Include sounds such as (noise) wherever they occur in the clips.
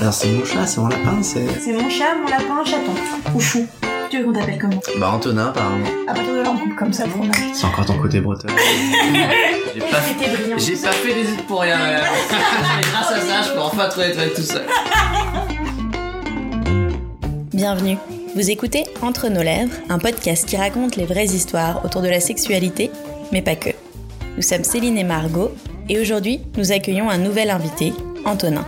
Alors c'est mon chat, c'est mon lapin, c'est... C'est mon chat, mon lapin, chaton. Ou chou. Tu veux qu'on t'appelle comment Bah Antonin apparemment. À partir de là, on coupe comme ça, fromage. C'est encore ton côté breton. (laughs) J'ai pas, j'ai fait des études pour rien, madame. Et grâce à ça, je peux enfin trouver des trucs tout seul. Bienvenue. Vous écoutez Entre nos lèvres, un podcast qui raconte les vraies histoires autour de la sexualité, mais pas que. Nous sommes Céline et Margot, et aujourd'hui, nous accueillons un nouvel invité, Antonin.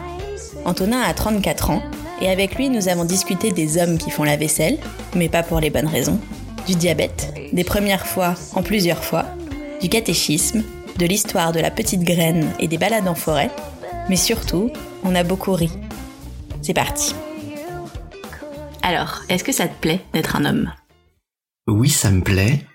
Antonin a 34 ans, et avec lui, nous avons discuté des hommes qui font la vaisselle, mais pas pour les bonnes raisons, du diabète, des premières fois en plusieurs fois, du catéchisme, de l'histoire de la petite graine et des balades en forêt, mais surtout, on a beaucoup ri. C'est parti. Alors, est-ce que ça te plaît d'être un homme? Oui, ça me plaît.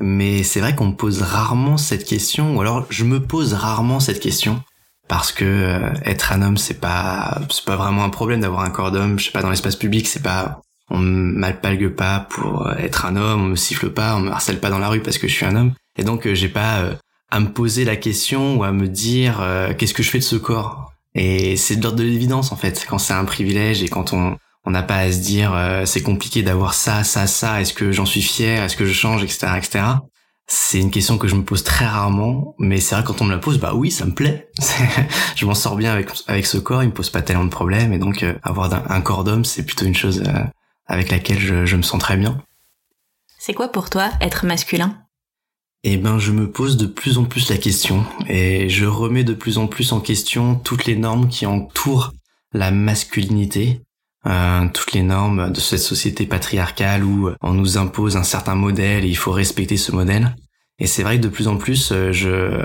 Mais c'est vrai qu'on me pose rarement cette question, ou alors je me pose rarement cette question. Parce que euh, être un homme, c'est pas, c'est pas vraiment un problème d'avoir un corps d'homme. Je sais pas, dans l'espace public, c'est pas, on m'alpague pas pour euh, être un homme, on me siffle pas, on me harcèle pas dans la rue parce que je suis un homme. Et donc, euh, j'ai pas euh, à me poser la question ou à me dire euh, qu'est-ce que je fais de ce corps. Et c'est de l'ordre de l'évidence en fait, quand c'est un privilège et quand on on n'a pas à se dire euh, c'est compliqué d'avoir ça, ça, ça. Est-ce que j'en suis fier Est-ce que je change, etc., etc. C'est une question que je me pose très rarement, mais c'est vrai quand on me la pose, bah oui, ça me plaît. (laughs) je m'en sors bien avec avec ce corps, il me pose pas tellement de problèmes, et donc euh, avoir un, un corps d'homme, c'est plutôt une chose euh, avec laquelle je, je me sens très bien. C'est quoi pour toi être masculin? Eh ben, je me pose de plus en plus la question, et je remets de plus en plus en question toutes les normes qui entourent la masculinité, toutes les normes de cette société patriarcale où on nous impose un certain modèle et il faut respecter ce modèle. Et c'est vrai que de plus en plus, euh, je,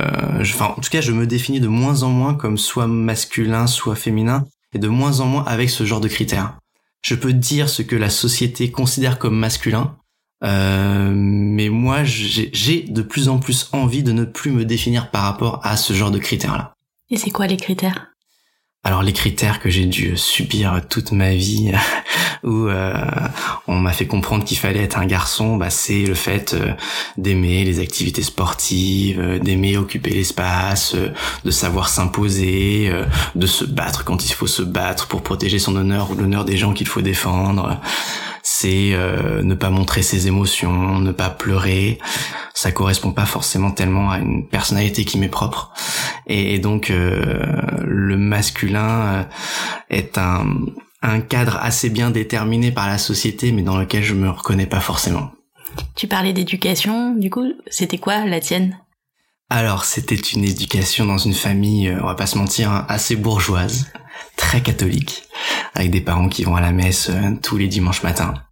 enfin, en tout cas, je me définis de moins en moins comme soit masculin, soit féminin, et de moins en moins avec ce genre de critères. Je peux dire ce que la société considère comme masculin, euh, mais moi, j'ai de plus en plus envie de ne plus me définir par rapport à ce genre de critères-là. Et c'est quoi les critères? Alors les critères que j'ai dû subir toute ma vie, (laughs) où euh, on m'a fait comprendre qu'il fallait être un garçon, bah, c'est le fait euh, d'aimer les activités sportives, euh, d'aimer occuper l'espace, de savoir s'imposer, de se battre quand il faut se battre pour protéger son honneur ou l'honneur des gens qu'il faut défendre. C'est euh, ne pas montrer ses émotions, ne pas pleurer. Ça correspond pas forcément tellement à une personnalité qui m'est propre. Et, et donc euh, le masculin euh, est un, un cadre assez bien déterminé par la société, mais dans lequel je me reconnais pas forcément. Tu parlais d'éducation, du coup, c'était quoi la tienne? Alors, c'était une éducation dans une famille, euh, on va pas se mentir, hein, assez bourgeoise, très catholique, avec des parents qui vont à la messe euh, tous les dimanches matins.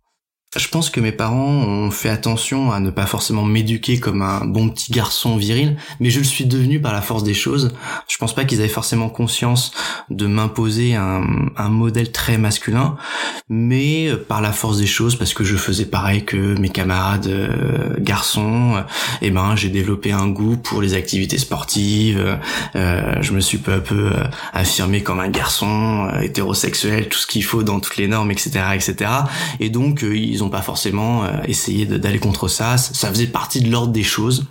Je pense que mes parents ont fait attention à ne pas forcément m'éduquer comme un bon petit garçon viril, mais je le suis devenu par la force des choses. Je pense pas qu'ils avaient forcément conscience de m'imposer un, un modèle très masculin, mais euh, par la force des choses, parce que je faisais pareil que mes camarades euh, garçons, euh, eh ben j'ai développé un goût pour les activités sportives. euh, je me suis peu à peu euh, affirmé comme un garçon hétérosexuel, tout ce qu'il faut dans toutes les normes, etc., etc. Et donc euh, pas forcément euh, essayé d'aller contre ça. ça. ça faisait partie de l'ordre des choses.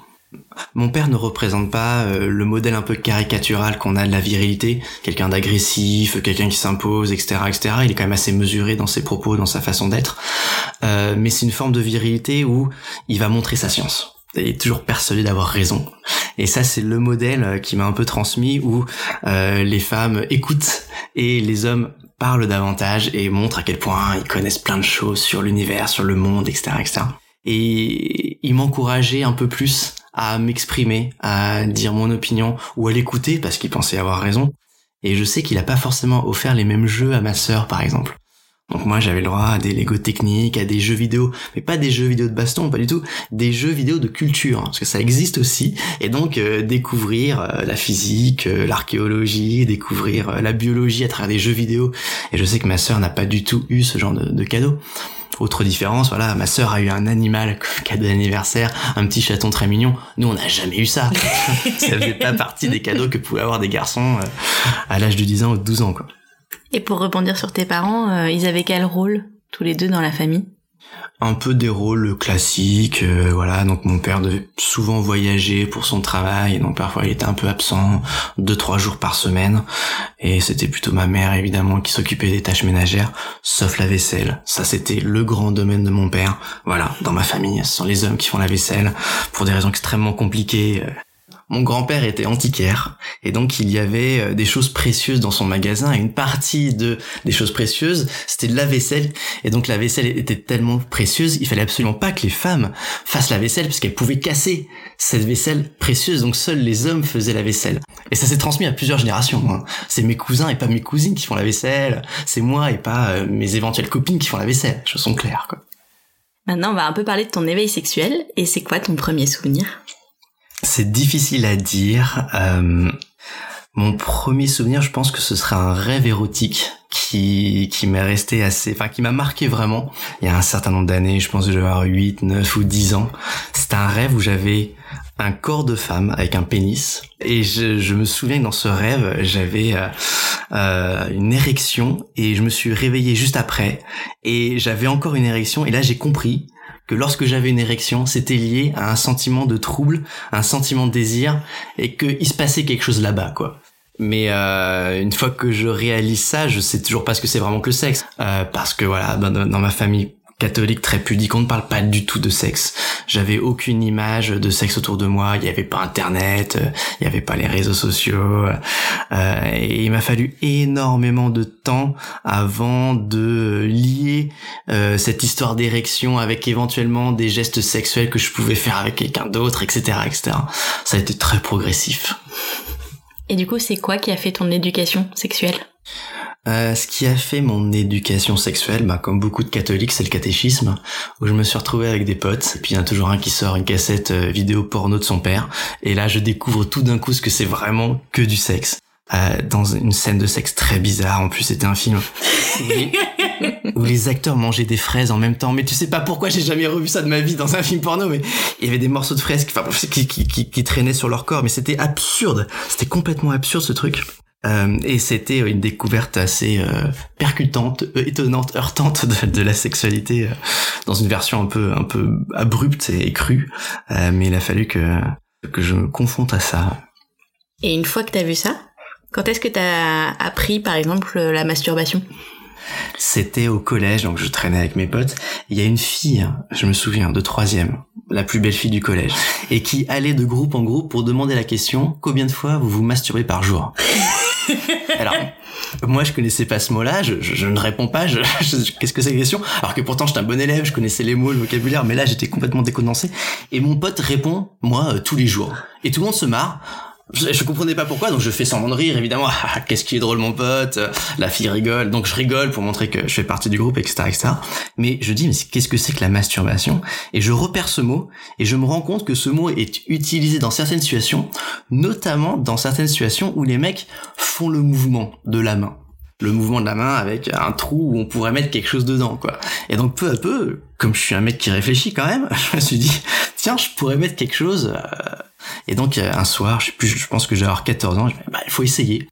Mon père ne représente pas euh, le modèle un peu caricatural qu'on a de la virilité, quelqu'un d'agressif, quelqu'un qui s'impose, etc., etc. Il est quand même assez mesuré dans ses propos, dans sa façon d'être. Euh, mais c'est une forme de virilité où il va montrer sa science. Il est toujours persuadé d'avoir raison. Et ça, c'est le modèle euh, qui m'a un peu transmis où euh, les femmes écoutent et les hommes parlent davantage et montrent à quel point ils connaissent plein de choses sur l'univers, sur le monde, etc., etc. Et il m'encourageait un peu plus à m'exprimer, à dire mon opinion ou à l'écouter parce qu'il pensait avoir raison. Et je sais qu'il a pas forcément offert les mêmes jeux à ma sœur, par exemple. Donc moi j'avais le droit à des Lego techniques, à des jeux vidéo, mais pas des jeux vidéo de baston, pas du tout, des jeux vidéo de culture, hein, parce que ça existe aussi. Et donc euh, découvrir euh, la physique, euh, l'archéologie, découvrir euh, la biologie à travers des jeux vidéo. Et je sais que ma sœur n'a pas du tout eu ce genre de, de cadeau. Autre différence, voilà, ma sœur a eu un animal (laughs) cadeau d'anniversaire, un petit chaton très mignon. Nous, on n'a jamais eu ça. (laughs) ça faisait pas partie des cadeaux que pouvaient avoir des garçons euh, à l'âge de 10 ans ou de 12 ans, quoi. Et pour rebondir sur tes parents, euh, ils avaient quel rôle tous les deux dans la famille? Un peu des rôles classiques, euh, voilà. Donc mon père devait souvent voyager pour son travail, donc parfois il était un peu absent, deux trois jours par semaine, et c'était plutôt ma mère évidemment qui s'occupait des tâches ménagères, sauf la vaisselle. Ça c'était le grand domaine de mon père. Voilà, dans ma famille, ce sont les hommes qui font la vaisselle pour des raisons extrêmement compliquées. Mon grand-père était antiquaire et donc il y avait euh, des choses précieuses dans son magasin et une partie de des choses précieuses, c'était de la vaisselle et donc la vaisselle était tellement précieuse, il fallait absolument pas que les femmes fassent la vaisselle parce qu'elles pouvaient casser cette vaisselle précieuse donc seuls les hommes faisaient la vaisselle. Et ça s'est transmis à plusieurs générations. Hein. C'est mes cousins et pas mes cousines qui font la vaisselle, c'est moi et pas euh, mes éventuelles copines qui font la vaisselle. Choses sont claires quoi. Maintenant, on va un peu parler de ton éveil sexuel et c'est quoi ton premier souvenir? C'est difficile à dire. Euh, mon premier souvenir, je pense que ce sera un rêve érotique qui qui m'est resté assez, enfin qui m'a marqué vraiment. Il y a un certain nombre d'années, je pense que j'avais 8, 9 ou 10 ans. C'était un rêve où j'avais un corps de femme avec un pénis et je, je me souviens que dans ce rêve j'avais euh, euh, une érection et je me suis réveillé juste après et j'avais encore une érection et là j'ai compris que lorsque j'avais une érection, c'était lié à un sentiment de trouble, un sentiment de désir, et qu'il se passait quelque chose là-bas, quoi. Mais euh, une fois que je réalise ça, je sais toujours pas ce que c'est vraiment que le sexe, euh, parce que voilà, dans ma famille catholique très pudique, on ne parle pas du tout de sexe. J'avais aucune image de sexe autour de moi, il n'y avait pas internet, euh, il n'y avait pas les réseaux sociaux, euh, et il m'a fallu énormément de temps avant de lier euh, cette histoire d'érection avec éventuellement des gestes sexuels que je pouvais faire avec quelqu'un d'autre, etc., etc. Ça a été très progressif. Et du coup, c'est quoi qui a fait ton éducation sexuelle? Euh, ce qui a fait mon éducation sexuelle, bah, comme beaucoup de catholiques, c'est le catéchisme, où je me suis retrouvé avec des potes, et puis il y en a toujours un qui sort une cassette euh, vidéo porno de son père, et là je découvre tout d'un coup ce que c'est vraiment que du sexe. Euh, dans une scène de sexe très bizarre, en plus c'était un film où les, (laughs) acteurs mangeaient des fraises en même temps, mais tu sais pas pourquoi j'ai jamais revu ça de ma vie dans un film porno, mais il y avait des morceaux de fraises qui, qui, qui, qui traînaient sur leur corps, mais c'était absurde, c'était complètement absurde ce truc. Euh, et c'était une découverte assez euh, percutante, euh, étonnante, heurtante de, de la sexualité dans une version un peu un peu abrupte et crue. mais il a fallu que que je me confronte à ça. Et une fois que t'as vu ça, quand est-ce que t'as appris, par exemple, la masturbation? C'était au collège, donc je traînais avec mes potes. Il y a une fille, je me souviens, de troisième, la plus belle fille du collège, et qui allait de groupe en groupe pour demander la question combien de fois vous vous masturbez par jour? (laughs) Alors, moi, je connaissais pas ce mot-là, je, ne réponds pas, (laughs) qu'est-ce que c'est la question? Alors que pourtant, j'étais un bon élève, je connaissais les mots, le vocabulaire, mais là, j'étais complètement décondensé. Et mon pote répond, moi, euh, tous les jours. Et tout le monde se marre. Je, comprenais pas pourquoi, donc je fais semblant de rire, évidemment. (laughs) Ah, qu'est-ce qui est drôle, mon pote La fille rigole, donc je rigole pour montrer que je fais partie du groupe, etc., etc. Mais je dis, mais qu'est-ce que c'est que la masturbation? Et je repère ce mot, et je me rends compte que ce mot est utilisé dans certaines situations, notamment dans certaines situations où les mecs font le mouvement de la main le mouvement de la main avec un trou où on pourrait mettre quelque chose dedans, quoi. Et donc peu à peu, comme je suis un mec qui réfléchit quand même, (laughs) je me suis dit, tiens, je pourrais mettre quelque chose euh, et donc euh, un soir, je pense que j'ai 14 ans, je me bah, il faut essayer.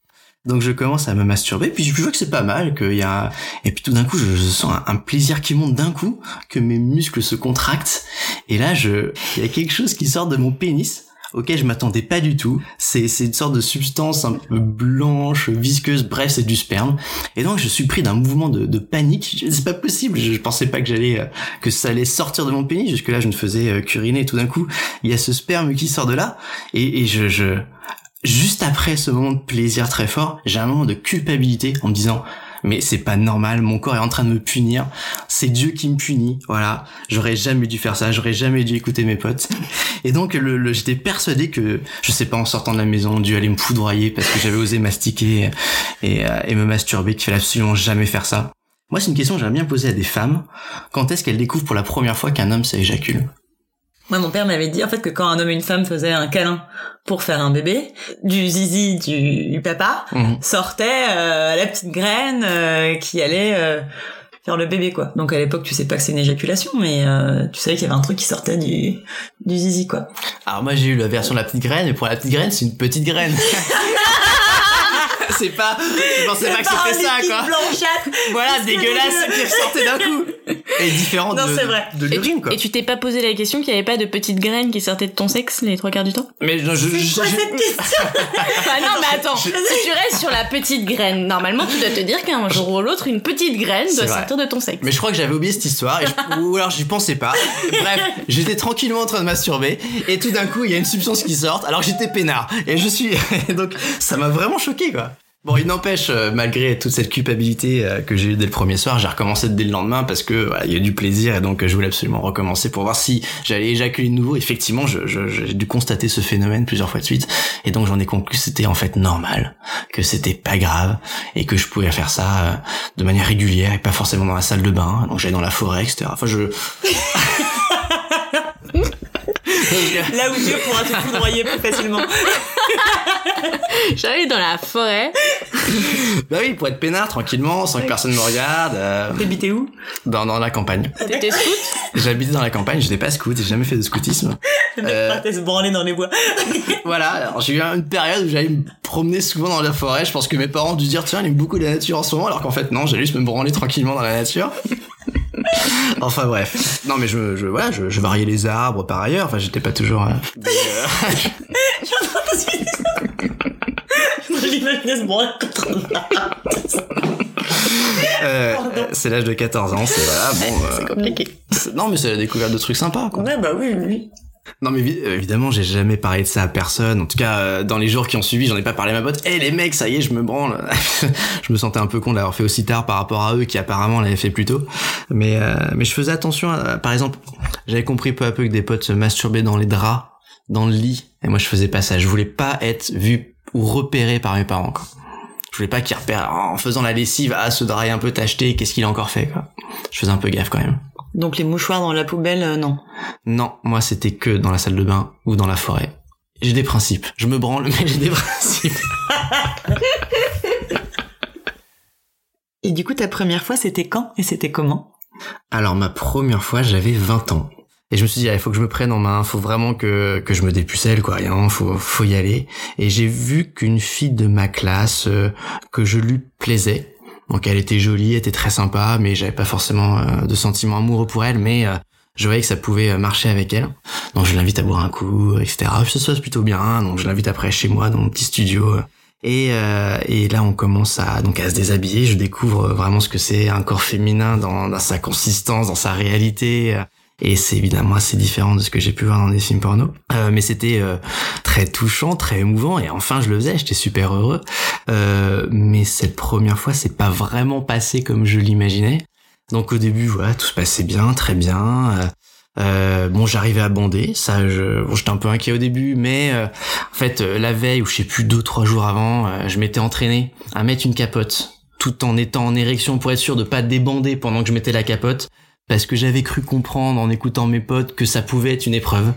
Donc je commence à me masturber, puis je vois que c'est pas mal, qu'il y a, et puis tout d'un coup je, sens un, plaisir qui monte d'un coup, que mes muscles se contractent, et là je, il y a quelque chose qui sort de mon pénis, auquel je m'attendais pas du tout. C'est une sorte de substance un peu blanche, visqueuse, bref, c'est du sperme. Et donc je suis pris d'un mouvement de, de panique. C'est pas possible. Je, pensais pas que j'allais euh, que ça allait sortir de mon pénis. Jusque là, je ne faisais euh, qu'uriner. Tout d'un coup, il y a ce sperme qui sort de là, et, et je, je juste après ce moment de plaisir très fort, j'ai un moment de culpabilité en me disant mais c'est pas normal, mon corps est en train de me punir, c'est Dieu qui me punit, voilà, j'aurais jamais dû faire ça, j'aurais jamais dû écouter mes potes. (laughs) Et donc j'étais persuadé que, je sais pas, en sortant de la maison, Dieu allait me foudroyer parce que j'avais osé mastiquer et, euh, et me masturber, qu'il fallait absolument jamais faire ça. Moi, c'est une question que j'aimerais bien poser à des femmes. Quand est-ce qu'elles découvrent pour la première fois qu'un homme s'éjacule? Moi, mon père m'avait dit en fait que quand un homme et une femme faisaient un câlin pour faire un bébé, du zizi du, papa mhm. sortait euh, la petite graine euh, qui allait euh, faire le bébé quoi. Donc à l'époque, tu sais pas que c'est une éjaculation, mais tu savais qu'il y avait un truc qui sortait du du zizi quoi. Alors moi, j'ai eu la version de la petite graine, et pour la petite graine, c'est une petite graine. (laughs) (laughs) c'est pas, je pensais pas que c'était ça, quoi. Blanchâtre. Voilà, dégueulasse qui ressortait d'un coup. est différente Non, de, c'est vrai. de Et l'urine, quoi. et tu t'es pas posé la question qu'il y avait pas de petites graines qui sortaient de ton sexe les trois quarts du temps? Mais je, je, je- Quoi, je- cette question? Enfin (laughs) non, mais attends, je- si tu restes sur la petite graine, normalement tu dois te dire qu'un jour ou l'autre, une petite graine doit vrai. sortir de ton sexe. Mais je crois que j'avais oublié cette histoire, et je- (laughs) ou alors j'y pensais pas. Bref, j'étais tranquillement en train de masturber, et tout d'un coup, il y a une substance qui sort, alors j'étais peinard. Et je suis... Donc, ça m'a vraiment choqué, quoi. Bon, il n'empêche, euh, malgré toute cette culpabilité euh, que j'ai eue dès le premier soir, j'ai recommencé dès le lendemain parce que voilà, il y a eu du plaisir et donc euh, je voulais absolument recommencer pour voir si j'allais éjaculer de nouveau. Effectivement, j'ai dû constater ce phénomène plusieurs fois de suite et donc j'en ai conclu que c'était en fait normal, que c'était pas grave et que je pouvais faire ça de manière régulière et pas forcément dans la salle de bain. Donc j'allais dans la forêt, etc. Enfin, je (laughs) (laughs) Là où Dieu pourra te foudroyer plus facilement. (laughs) J'allais dans la forêt. bah oui, pour être peinard tranquillement, sans que personne me regarde, euh, T'habitais où? dans, dans la campagne. T'étais scout? J'habitais dans la campagne, j'étais pas scout, j'ai jamais fait de scoutisme. (laughs) Le mec Euh, partait se branler dans les bois. Voilà, alors j'ai eu une période où j'allais me promener souvent dans la forêt. Je pense que mes parents ont dû dire tiens, il aime beaucoup la nature en ce moment, alors qu'en fait non, j'allais juste me branler tranquillement dans la nature. (laughs) enfin bref. Non mais je, je voilà, je, je variais les arbres par ailleurs. Enfin j'étais pas toujours. euh, (laughs) mais, euh, arbre. euh, c'est l'âge de 14 ans, c'est voilà. Bon, (laughs) euh, compliqué. c'est- non mais c'est la découverte de trucs sympas. Quoi. Ouais, bah oui, oui. Non mais euh, évidemment, j'ai jamais parlé de ça à personne. En tout cas, euh, dans les jours qui ont suivi, j'en ai pas parlé à ma pote. Eh les mecs, ça y est, je me branle. (laughs) je me sentais un peu con d'avoir fait aussi tard par rapport à eux qui apparemment l'avaient fait plus tôt. Mais euh, mais je faisais attention. Par exemple, j'avais compris peu à peu que des potes se masturbaient dans les draps, dans le lit, et moi je faisais pas ça. Je voulais pas être vu ou repéré par mes parents. Je voulais pas qu'ils repèrent en faisant la lessive. Ah, ce drap est un peu tacheté. Qu'est-ce qu'il a encore fait Je faisais un peu gaffe quand même. Donc les mouchoirs dans la poubelle, euh, non. Non, moi c'était que dans la salle de bain ou dans la forêt. J'ai des principes. Je me branle, (laughs) mais j'ai des principes. (laughs) Et du coup, ta première fois, c'était quand et c'était comment? Alors ma première fois, j'avais 20 ans. Et je me suis dit, ah, il faut que je me prenne en main, faut vraiment que, que je me dépucelle, quoi. Il faut, faut y aller. Et j'ai vu qu'une fille de ma classe, euh, que je lui plaisais. Donc elle était jolie, elle était très sympa, mais j'avais pas forcément euh, de sentiments amoureux pour elle, mais euh, je voyais que ça pouvait euh, marcher avec elle. Donc je l'invite à boire un coup, etc. Ça se passe plutôt bien, donc je l'invite après chez moi dans mon petit studio. Et, euh, et là, on commence à donc à se déshabiller. Je découvre vraiment ce que c'est un corps féminin dans, dans sa consistance, dans sa réalité. Et c'est évidemment assez différent de ce que j'ai pu voir dans des films porno. Euh, mais c'était euh, très touchant, très émouvant. Et enfin, je le faisais. J'étais super heureux. Euh, mais cette première fois, c'est pas vraiment passé comme je l'imaginais. Donc au début, voilà, tout se passait bien, très bien. Euh, euh, bon, j'arrivais à bander, ça, je, bon, j'étais un peu inquiet au début, mais euh, en fait, euh, la veille ou je sais plus deux trois jours avant, euh, je m'étais entraîné à mettre une capote, tout en étant en érection pour être sûr de pas débander pendant que je mettais la capote, parce que j'avais cru comprendre en écoutant mes potes que ça pouvait être une épreuve.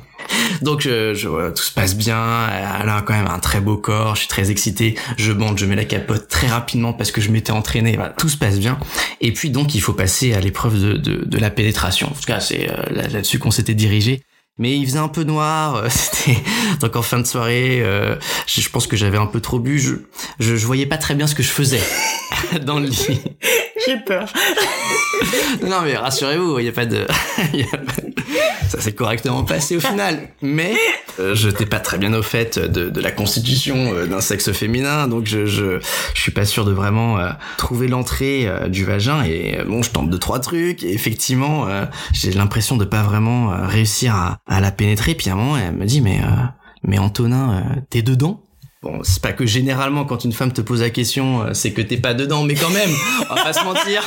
Donc je, je- tout se passe bien, elle a quand même un très beau corps, je suis très excité, je bande, je mets la capote très rapidement parce que je m'étais entraîné, tout se passe bien. Et puis donc il faut passer à l'épreuve de, de, la pénétration. En tout cas c'est euh, là- là-dessus qu'on s'était dirigé. Mais il faisait un peu noir, euh, (laughs) c'était donc en fin de soirée, euh, je, pense que j'avais un peu trop bu, je, je, je voyais pas très bien ce que je faisais (laughs) dans le lit. J'ai peur. Non, mais rassurez-vous, (laughs) il y a pas de, ça s'est correctement passé au final. Mais euh, je n'étais pas très bien au fait de, de la constitution euh, d'un sexe féminin, donc je, je je suis pas sûr de vraiment euh, trouver l'entrée du vagin. Et bon, je tente deux trois trucs et effectivement, j'ai l'impression de pas vraiment réussir à, à la pénétrer. Puis à un moment, elle me dit mais mais Antonin, t'es dedans? Bon, c'est pas que généralement quand une femme te pose la question, euh, c'est que t'es pas dedans, mais quand même, on va pas se mentir.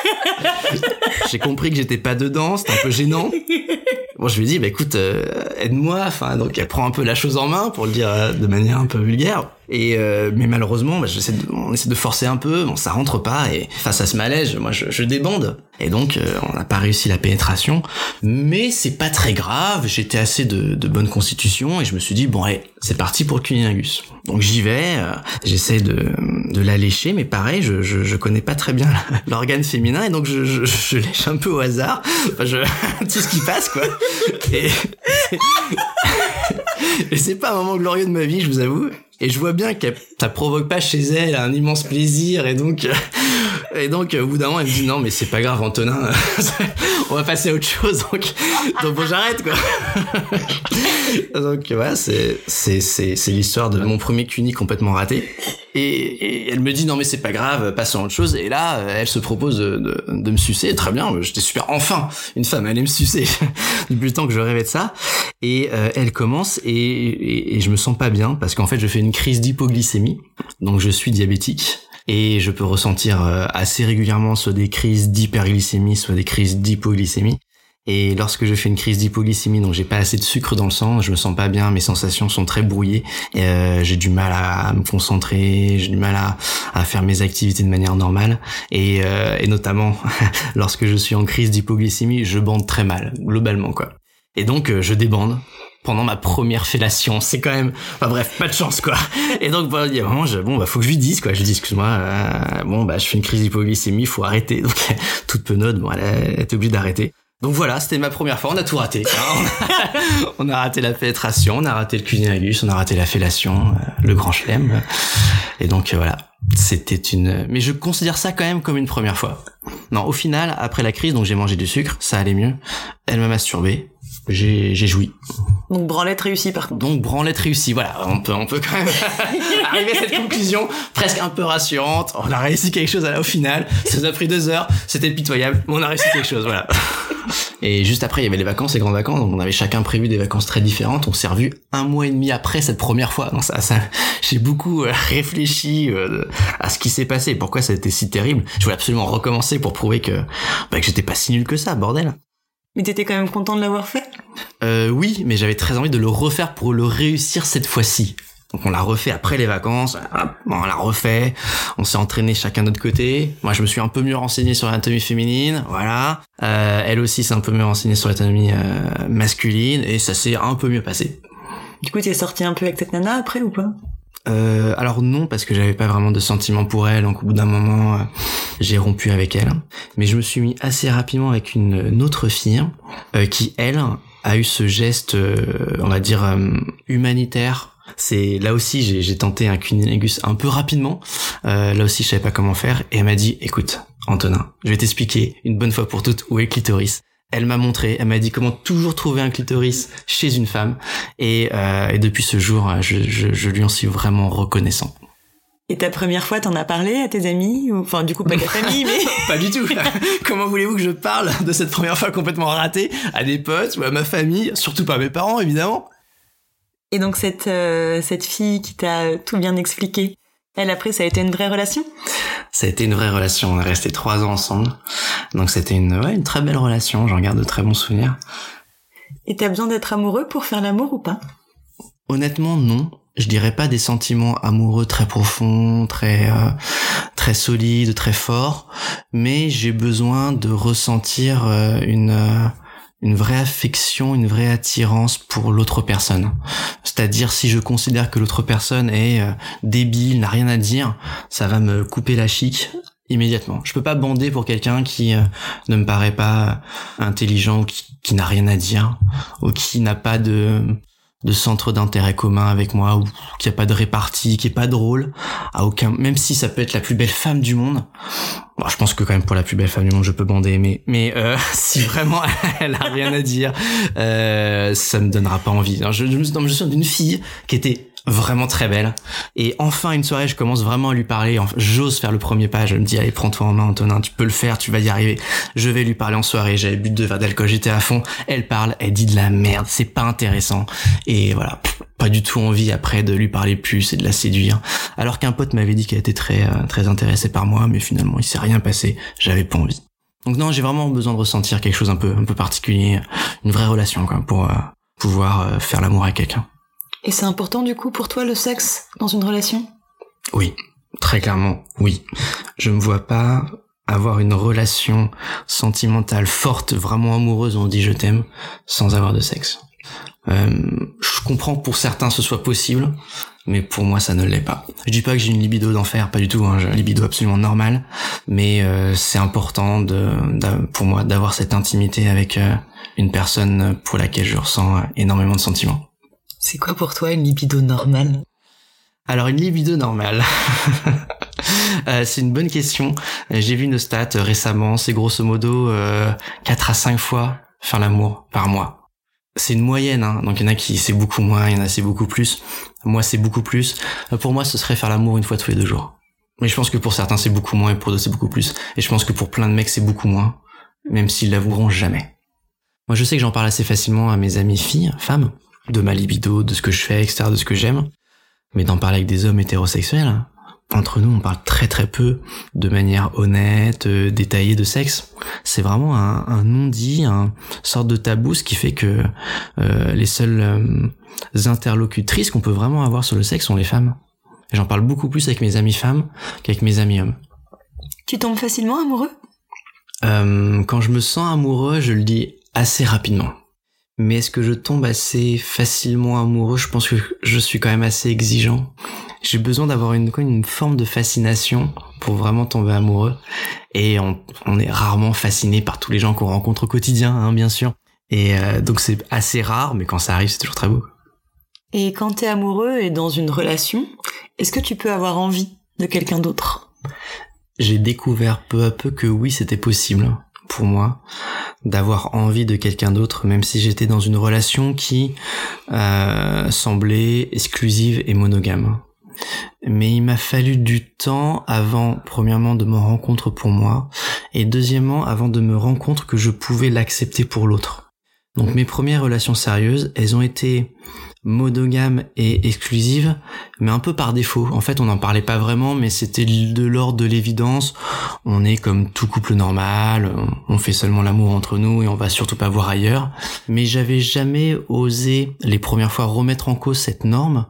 (laughs) J'ai compris que j'étais pas dedans, c'était un peu gênant. Bon, je lui dis, bah écoute, euh, aide-moi. Enfin, donc elle prend un peu la chose en main pour le dire euh, de manière un peu vulgaire. Et euh, mais malheureusement, bah, j'essaie de- on essaie de forcer un peu, bon, ça rentre pas. Et face à ce malaise, moi, je, je débande. Et donc, euh, on n'a pas réussi la pénétration, mais c'est pas très grave. J'étais assez de, de bonne constitution et je me suis dit, bon, allez, c'est parti pour le cunilingus. Donc j'y vais, euh, j'essaie de, de la lécher, mais pareil, je, je, je connais pas très bien (laughs) l'organe féminin et donc je, je, je lèche un peu au hasard, enfin, je, (laughs) tout ce qui passe quoi. Et, (laughs) c'est pas un moment glorieux de ma vie, je vous avoue. Et je vois bien que ça provoque pas chez elle un immense plaisir et donc euh, Et donc, au bout d'un moment, elle me dit non, mais c'est pas grave, Antonin, (laughs) on va passer à autre chose. Donc, donc bon, j'arrête quoi. (laughs) donc voilà, c'est c'est l'histoire de mon premier cuni complètement raté. Et, et, elle me dit non mais c'est pas grave, passons à autre chose. Et là, elle se propose de, de, de me sucer. Très bien, j'étais super. Enfin, une femme allait me sucer (laughs) depuis le temps que je rêvais de ça. Et euh, elle commence et, et, et je me sens pas bien parce qu'en fait je fais une crise d'hypoglycémie. Donc je suis diabétique et je peux ressentir euh, assez régulièrement soit des crises d'hyperglycémie, soit des crises d'hypoglycémie. Et lorsque je fais une crise d'hypoglycémie, donc j'ai pas assez de sucre dans le sang, je me sens pas bien, mes sensations sont très brouillées, euh, j'ai du mal à me concentrer, j'ai du mal à, faire mes activités de manière normale, et, euh, et notamment (laughs) lorsque je suis en crise d'hypoglycémie, je bande très mal, globalement quoi. Et donc je débande pendant ma première fellation. C'est quand même, enfin bref, pas de chance quoi. Et donc bon, il y a vraiment, je, bon bah faut que je lui dise quoi. Je lui dis excuse-moi, euh, bon bah je fais une crise d'hypoglycémie, faut arrêter. (laughs) Donc toute penote, bon elle, est obligée d'arrêter. Donc voilà, c'était ma première fois, on a tout raté. (laughs) on a raté la pénétration, on a raté le cunilingus, on a raté la fellation, euh, le grand chelem. Et donc euh, voilà, c'était une... Mais je considère ça quand même comme une première fois. Non, au final, après la crise, donc j'ai mangé du sucre, ça allait mieux. Elle m'a masturbé, j'ai j'ai joui. Donc branlette réussie par contre. Donc branlette réussie, voilà, on peut on peut quand même (laughs) arriver à cette conclusion presque un peu rassurante. On a réussi quelque chose à la, au final. Ça nous a pris deux heures, c'était pitoyable, mais on a réussi quelque chose, voilà. (laughs) Et juste après, il y avait les vacances, les grandes vacances, donc on avait chacun prévu des vacances très différentes. On s'est revu un mois et demi après cette première fois. Donc ça, ça j'ai beaucoup euh, réfléchi euh, à ce qui s'est passé, pourquoi ça a été si terrible? Je voulais absolument recommencer pour prouver que bah, que j'étais pas si nul que ça, bordel. Mais t'étais quand même content de l'avoir fait? Euh, Oui, mais j'avais très envie de le refaire pour le réussir cette fois-ci. Donc on l'a refait après les vacances, on l'a refait, on s'est entraîné chacun de notre côté. Moi je me suis un peu mieux renseigné sur l'anatomie féminine, voilà. Euh, elle aussi s'est un peu mieux renseignée sur l'anatomie euh, masculine et ça s'est un peu mieux passé. Du coup t'es sorti un peu avec cette nana après ou pas? Euh, alors non parce que j'avais pas vraiment de sentiments pour elle donc au bout d'un moment euh, j'ai rompu avec elle mais je me suis mis assez rapidement avec une, autre fille euh, qui elle a eu ce geste on va dire humanitaire c'est là aussi j'ai tenté un cunilingus un peu rapidement. Euh, là aussi je savais pas comment faire et elle m'a dit écoute Antonin, je vais t'expliquer une bonne fois pour toutes où est clitoris. Elle m'a montré, elle m'a dit comment toujours trouver un clitoris chez une femme et, euh, et depuis ce jour je, je, je lui en suis vraiment reconnaissant. Et ta première fois, t'en as parlé à tes amis Enfin, du coup, pas à ta famille, mais... (laughs) pas du tout. (laughs) Comment voulez-vous que je parle de cette première fois complètement ratée à des potes ou à ma famille Surtout pas à mes parents, évidemment? Et donc cette euh, cette fille qui t'a tout bien expliqué, elle après ça a été une vraie relation? Ça a été une vraie relation. On est resté trois ans ensemble, donc c'était une ouais une très belle relation. J'en garde de très bons souvenirs. Et t'as besoin d'être amoureux pour faire l'amour ou pas? Honnêtement, non. Je dirais pas des sentiments amoureux très profonds, très euh, très solides, très forts, mais j'ai besoin de ressentir euh, une euh, une vraie affection, une vraie attirance pour l'autre personne. C'est-à-dire si je considère que l'autre personne est euh, débile, n'a rien à dire, ça va me couper la chic immédiatement. Je peux pas bander pour quelqu'un qui euh, ne me paraît pas intelligent qui, qui n'a rien à dire ou qui n'a pas de de centre d'intérêt commun avec moi ou qui a pas de répartie, qui est pas drôle, à aucun même si ça peut être la plus belle femme du monde. Bon, je pense que quand même pour la plus belle femme du monde, je peux bander mais mais euh, (laughs) si vraiment (laughs) elle a rien à dire, euh, ça me donnera pas envie. Je, je me souviens d'une fille qui était vraiment très belle. Et enfin, une soirée, je commence vraiment à lui parler. J'ose faire le premier pas. Je me dis, allez, prends-toi en main, Antonin, tu peux le faire, tu vas y arriver. Je vais lui parler en soirée. J'avais bu deux verres d'alcool, j'étais à fond. Elle parle, elle dit de la merde, c'est pas intéressant. Et voilà, pas du tout envie après de lui parler plus et de la séduire. Alors qu'un pote m'avait dit qu'elle était très, euh, très intéressée par moi, mais finalement, il s'est rien passé. J'avais pas envie. Donc non, j'ai vraiment besoin de ressentir quelque chose un peu, un peu particulier, une vraie relation, quoi, pour euh, pouvoir euh, faire l'amour avec quelqu'un. Et c'est important du coup pour toi le sexe dans une relation? Oui, très clairement, oui. Je me vois pas avoir une relation sentimentale forte, vraiment amoureuse, on dit je t'aime, sans avoir de sexe. Euh, je comprends que pour certains ce soit possible, mais pour moi ça ne l'est pas. Je dis pas que j'ai une libido d'enfer, pas du tout, hein, une libido absolument normale, mais euh, c'est important pour moi d'avoir cette intimité avec euh, une personne pour laquelle je ressens énormément de sentiments. C'est quoi pour toi une libido normale? Alors une libido normale. (laughs) euh, C'est une bonne question. J'ai vu une stat récemment, c'est grosso modo euh, 4 à 5 fois faire l'amour par mois. C'est une moyenne, hein. donc il y en a qui c'est beaucoup moins, il y en a c'est beaucoup plus. Moi c'est beaucoup plus. Pour moi ce serait faire l'amour une fois tous les deux jours. Mais je pense que pour certains c'est beaucoup moins et pour d'autres c'est beaucoup plus. Et je pense que pour plein de mecs c'est beaucoup moins, même s'ils l'avoueront jamais. Moi je sais que j'en parle assez facilement à mes amis filles, femmes, de ma libido, de ce que je fais, etc., de ce que j'aime. Mais d'en parler avec des hommes hétérosexuels, entre nous, on parle très très peu de manière honnête, euh, détaillée de sexe. C'est vraiment un, un non-dit, un sorte de tabou, ce qui fait que euh, les seules euh, interlocutrices qu'on peut vraiment avoir sur le sexe sont les femmes. Et j'en parle beaucoup plus avec mes amis femmes qu'avec mes amis hommes. Tu tombes facilement amoureux? Euh, quand je me sens amoureux, je le dis assez rapidement. Mais est-ce que je tombe assez facilement amoureux? Je pense que je suis quand même assez exigeant. J'ai besoin d'avoir une, une forme de fascination pour vraiment tomber amoureux. Et on, on est rarement fasciné par tous les gens qu'on rencontre au quotidien, hein, bien sûr. Et euh, donc c'est assez rare, mais quand ça arrive, c'est toujours très beau. Et quand t'es amoureux et dans une relation, est-ce que tu peux avoir envie de quelqu'un d'autre? J'ai découvert peu à peu que oui, c'était possible pour moi d'avoir envie de quelqu'un d'autre, même si j'étais dans une relation qui euh, semblait exclusive et monogame. Mais il m'a fallu du temps avant, premièrement, de me rencontrer pour moi, et deuxièmement, avant de me rendre compte que je pouvais l'accepter pour l'autre. Donc mes premières relations sérieuses, elles ont été monogame et exclusive, mais un peu par défaut. En fait, on n'en parlait pas vraiment, mais c'était de l'ordre de l'évidence. On est comme tout couple normal, on fait seulement l'amour entre nous et on va surtout pas voir ailleurs. Mais j'avais jamais osé les premières fois remettre en cause cette norme,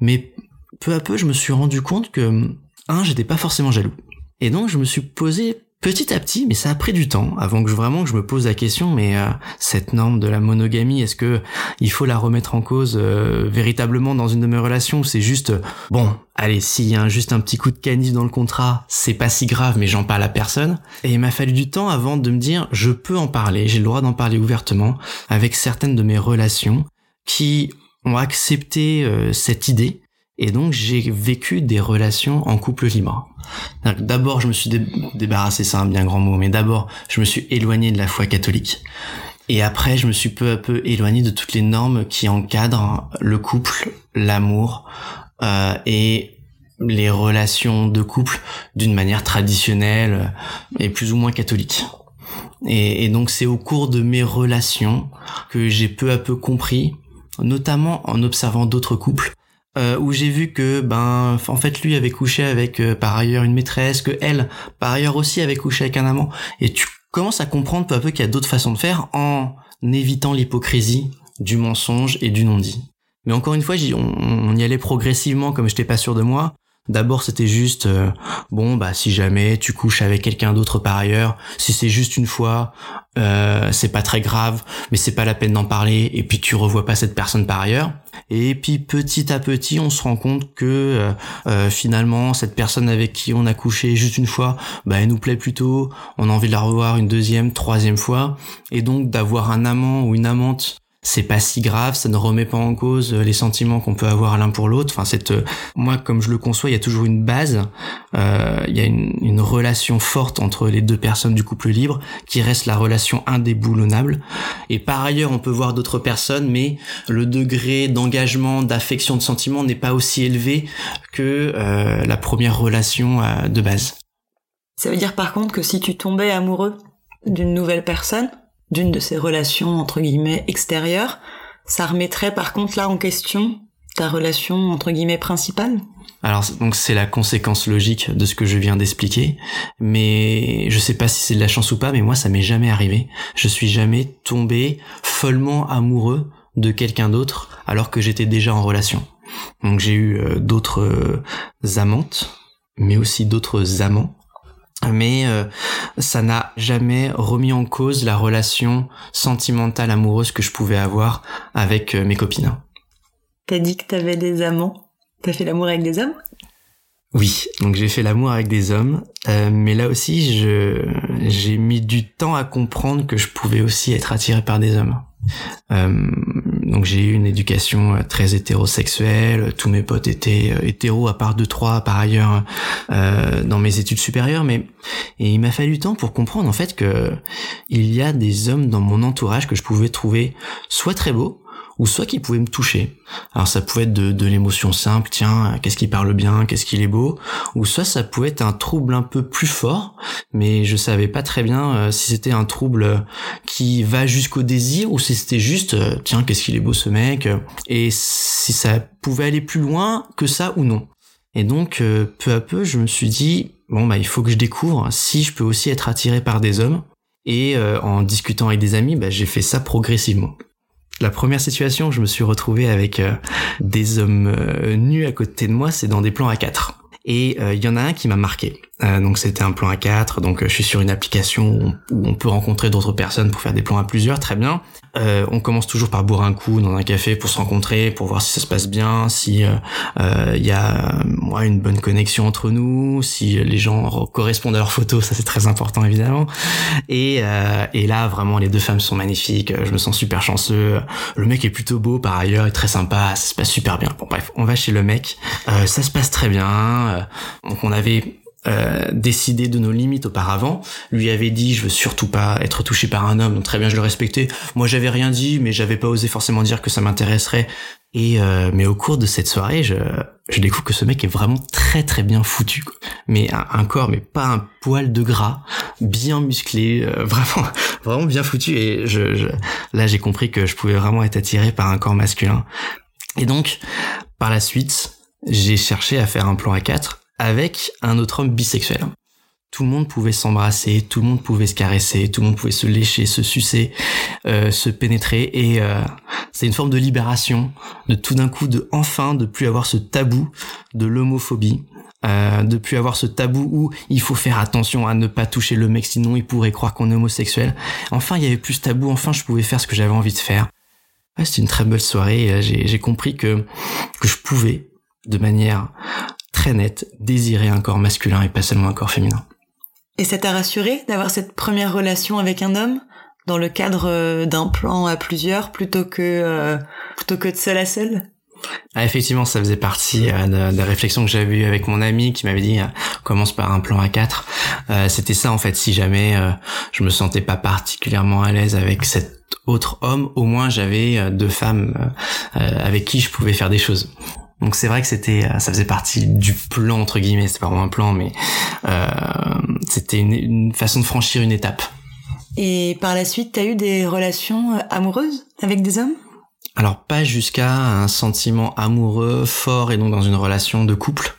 mais peu à peu, je me suis rendu compte que, un, j'étais pas forcément jaloux. Et donc, je me suis posé petit à petit, mais ça a pris du temps avant que je, vraiment que je me pose la question. Mais euh, cette norme de la monogamie, est-ce que il faut la remettre en cause euh, véritablement dans une de mes relations c'est juste euh, bon, allez, s'il y a juste un petit coup de canif dans le contrat, c'est pas si grave, mais j'en parle à personne. Et il m'a fallu du temps avant de me dire, je peux en parler, j'ai le droit d'en parler ouvertement avec certaines de mes relations qui ont accepté cette idée et donc j'ai vécu des relations en couple libre. D'abord je me suis dé débarrassé, c'est un bien grand mot, mais d'abord je me suis éloigné de la foi catholique. Et après je me suis peu à peu éloigné de toutes les normes qui encadrent le couple, l'amour euh, et les relations de couple d'une manière traditionnelle et plus ou moins catholique. Et, et donc c'est au cours de mes relations que j'ai peu à peu compris, notamment en observant d'autres couples, euh, où j'ai vu que ben en fait lui avait couché avec euh, par ailleurs une maîtresse, que elle par ailleurs aussi avait couché avec un amant, et tu commences à comprendre peu à peu qu'il y a d'autres façons de faire en évitant l'hypocrisie du mensonge et du non-dit. Mais encore une fois, on, on y allait progressivement comme j'étais pas sûr de moi. D'abord, c'était juste euh, bon, bah si jamais tu couches avec quelqu'un d'autre par ailleurs, si c'est juste une fois, euh, c'est pas très grave, mais c'est pas la peine d'en parler. Et puis tu revois pas cette personne par ailleurs. Et puis petit à petit, on se rend compte que euh, euh finalement, cette personne avec qui on a couché juste une fois, bah elle nous plaît plutôt. On a envie de la revoir une deuxième, troisième fois, et donc d'avoir un amant ou une amante c'est pas si grave, ça ne remet pas en cause euh, les sentiments qu'on peut avoir l'un pour l'autre. Enfin, cette, euh, moi, comme je le conçois, il y a toujours une base, euh, il y a une, relation forte entre les deux personnes du couple libre qui reste la relation indéboulonnable. Et par ailleurs, on peut voir d'autres personnes, mais le degré d'engagement, d'affection, de sentiment n'est pas aussi élevé que euh, la première relation euh, de base. Ça veut dire par contre que si tu tombais amoureux d'une nouvelle personne, d'une de ces relations entre guillemets extérieures, ça remettrait par contre là en question ta relation entre guillemets principale? Alors donc c'est la conséquence logique de ce que je viens d'expliquer, mais je sais pas si c'est de la chance ou pas, mais moi ça m'est jamais arrivé. Je suis jamais tombé follement amoureux de quelqu'un d'autre alors que j'étais déjà en relation. Donc j'ai eu euh, d'autres euh, amantes, mais aussi d'autres amants mais euh, ça n'a jamais remis en cause la relation sentimentale amoureuse que je pouvais avoir avec euh, mes copines. T'as dit que t'avais des amants. T'as fait l'amour avec des hommes? Oui, donc j'ai fait l'amour avec des hommes, euh, mais là aussi je j'ai mis du temps à comprendre que je pouvais aussi être attiré par des hommes. Euh, donc j'ai eu une éducation très hétérosexuelle. Tous mes potes étaient hétéros, à part deux trois par ailleurs dans mes études supérieures. Mais et il m'a fallu temps pour comprendre en fait que il y a des hommes dans mon entourage que je pouvais trouver soit très beaux, ou soit qui pouvait me toucher. Alors ça pouvait être de, l'émotion simple, tiens, qu'est-ce qui parle bien, qu'est-ce qu'il est beau, ou soit ça pouvait être un trouble un peu plus fort, mais je savais pas très bien euh, si c'était un trouble qui va jusqu'au désir ou si c'était juste, euh, tiens, qu'est-ce qu'il est beau ce mec, et si ça pouvait aller plus loin que ça ou non. Et donc euh, peu à peu, je me suis dit bon bah il faut que je découvre si je peux aussi être attiré par des hommes. Et en discutant avec des amis, bah, j'ai fait ça progressivement. La première situation où je me suis retrouvé avec euh, des hommes euh, nus à côté de moi, c'est dans des plans à 4. Et il euh, y en a un qui m'a marqué. Euh, donc c'était un plan à 4, donc euh, je suis sur une application où on, peut rencontrer d'autres personnes pour faire des plans à plusieurs, très bien. Euh, on commence toujours par boire un coup dans un café pour se rencontrer, pour voir si ça se passe bien, si il y a moi une bonne connexion entre nous, si les gens correspondent à leurs photos, ça c'est très important évidemment. Et, et là vraiment les deux femmes sont magnifiques, je me sens super chanceux. Le mec est plutôt beau par ailleurs, est très sympa, ça se passe super bien. Bon bref, on va chez le mec, ça se passe très bien. donc on avait euh, décidé de nos limites auparavant, lui avait dit je veux surtout pas être touché par un homme, donc très bien je le respectais. Moi j'avais rien dit, mais j'avais pas osé forcément dire que ça m'intéresserait. Et euh, mais au cours de cette soirée, je, je découvre que ce mec est vraiment très très bien foutu, mais un, corps mais pas un poil de gras, bien musclé, euh, (laughs) vraiment vraiment bien foutu. Et je, je là j'ai compris que je pouvais vraiment être attiré par un corps masculin. Et donc par la suite, j'ai cherché à faire un plan à 4 avec un autre homme bisexuel. Tout le monde pouvait s'embrasser, tout le monde pouvait se caresser, tout le monde pouvait se lécher, se sucer, euh, se pénétrer, et euh, c'est une forme de libération, de tout d'un coup, de enfin, de plus avoir ce tabou de l'homophobie, euh, de plus avoir ce tabou où il faut faire attention à ne pas toucher le mec, sinon il pourrait croire qu'on est homosexuel. Enfin, il y avait plus ce tabou, enfin, je pouvais faire ce que j'avais envie de faire. c'était une très belle soirée, j'ai compris que, que je pouvais, de manière très nette, désirer un corps masculin et pas seulement un corps féminin. Et ça t'a rassuré d'avoir cette première relation avec un homme dans le cadre euh, d'un plan à plusieurs plutôt que euh, plutôt que de seul à seul? Ah, effectivement, ça faisait partie euh, des réflexions que j'avais eues avec mon ami qui m'avait dit commence par un plan à quatre. C'était ça en fait. Si jamais je me sentais pas particulièrement à l'aise avec cet autre homme, au moins j'avais deux femmes avec qui je pouvais faire des choses. Donc c'est vrai que c'était, euh, ça faisait partie du plan entre guillemets, c'est pas vraiment un plan, mais euh, c'était une, façon de franchir une étape. Et par la suite, t'as eu des relations euh, amoureuses avec des hommes? Alors pas jusqu'à un sentiment amoureux fort et donc dans une relation de couple.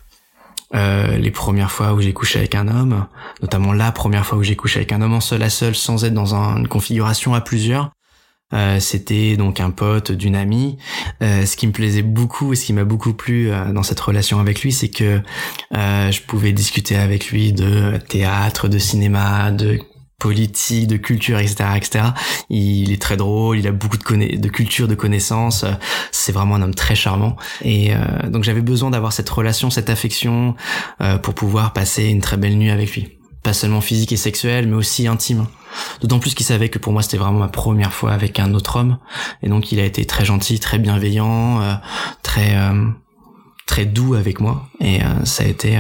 Euh, les premières fois où j'ai couché avec un homme, notamment la première fois où j'ai couché avec un homme en seul à seul sans être dans une configuration à plusieurs, euh, c'était donc un pote d'une amie. Euh, ce qui me plaisait beaucoup et ce qui m'a beaucoup plu euh, dans cette relation avec lui, c'est que je pouvais discuter avec lui de théâtre, de cinéma, de politique, de culture, etc., etc. Il est très drôle, il a beaucoup de, de culture, de connaissances. C'est vraiment un homme très charmant. Et donc j'avais besoin d'avoir cette relation, cette affection pour pouvoir passer une très belle nuit avec lui. Pas seulement physique et sexuelle, mais aussi intime. D'autant plus qu'il savait que pour moi c'était vraiment ma première fois avec un autre homme, et donc il a été très gentil, très bienveillant, euh, très euh, très doux avec moi, et euh, ça a été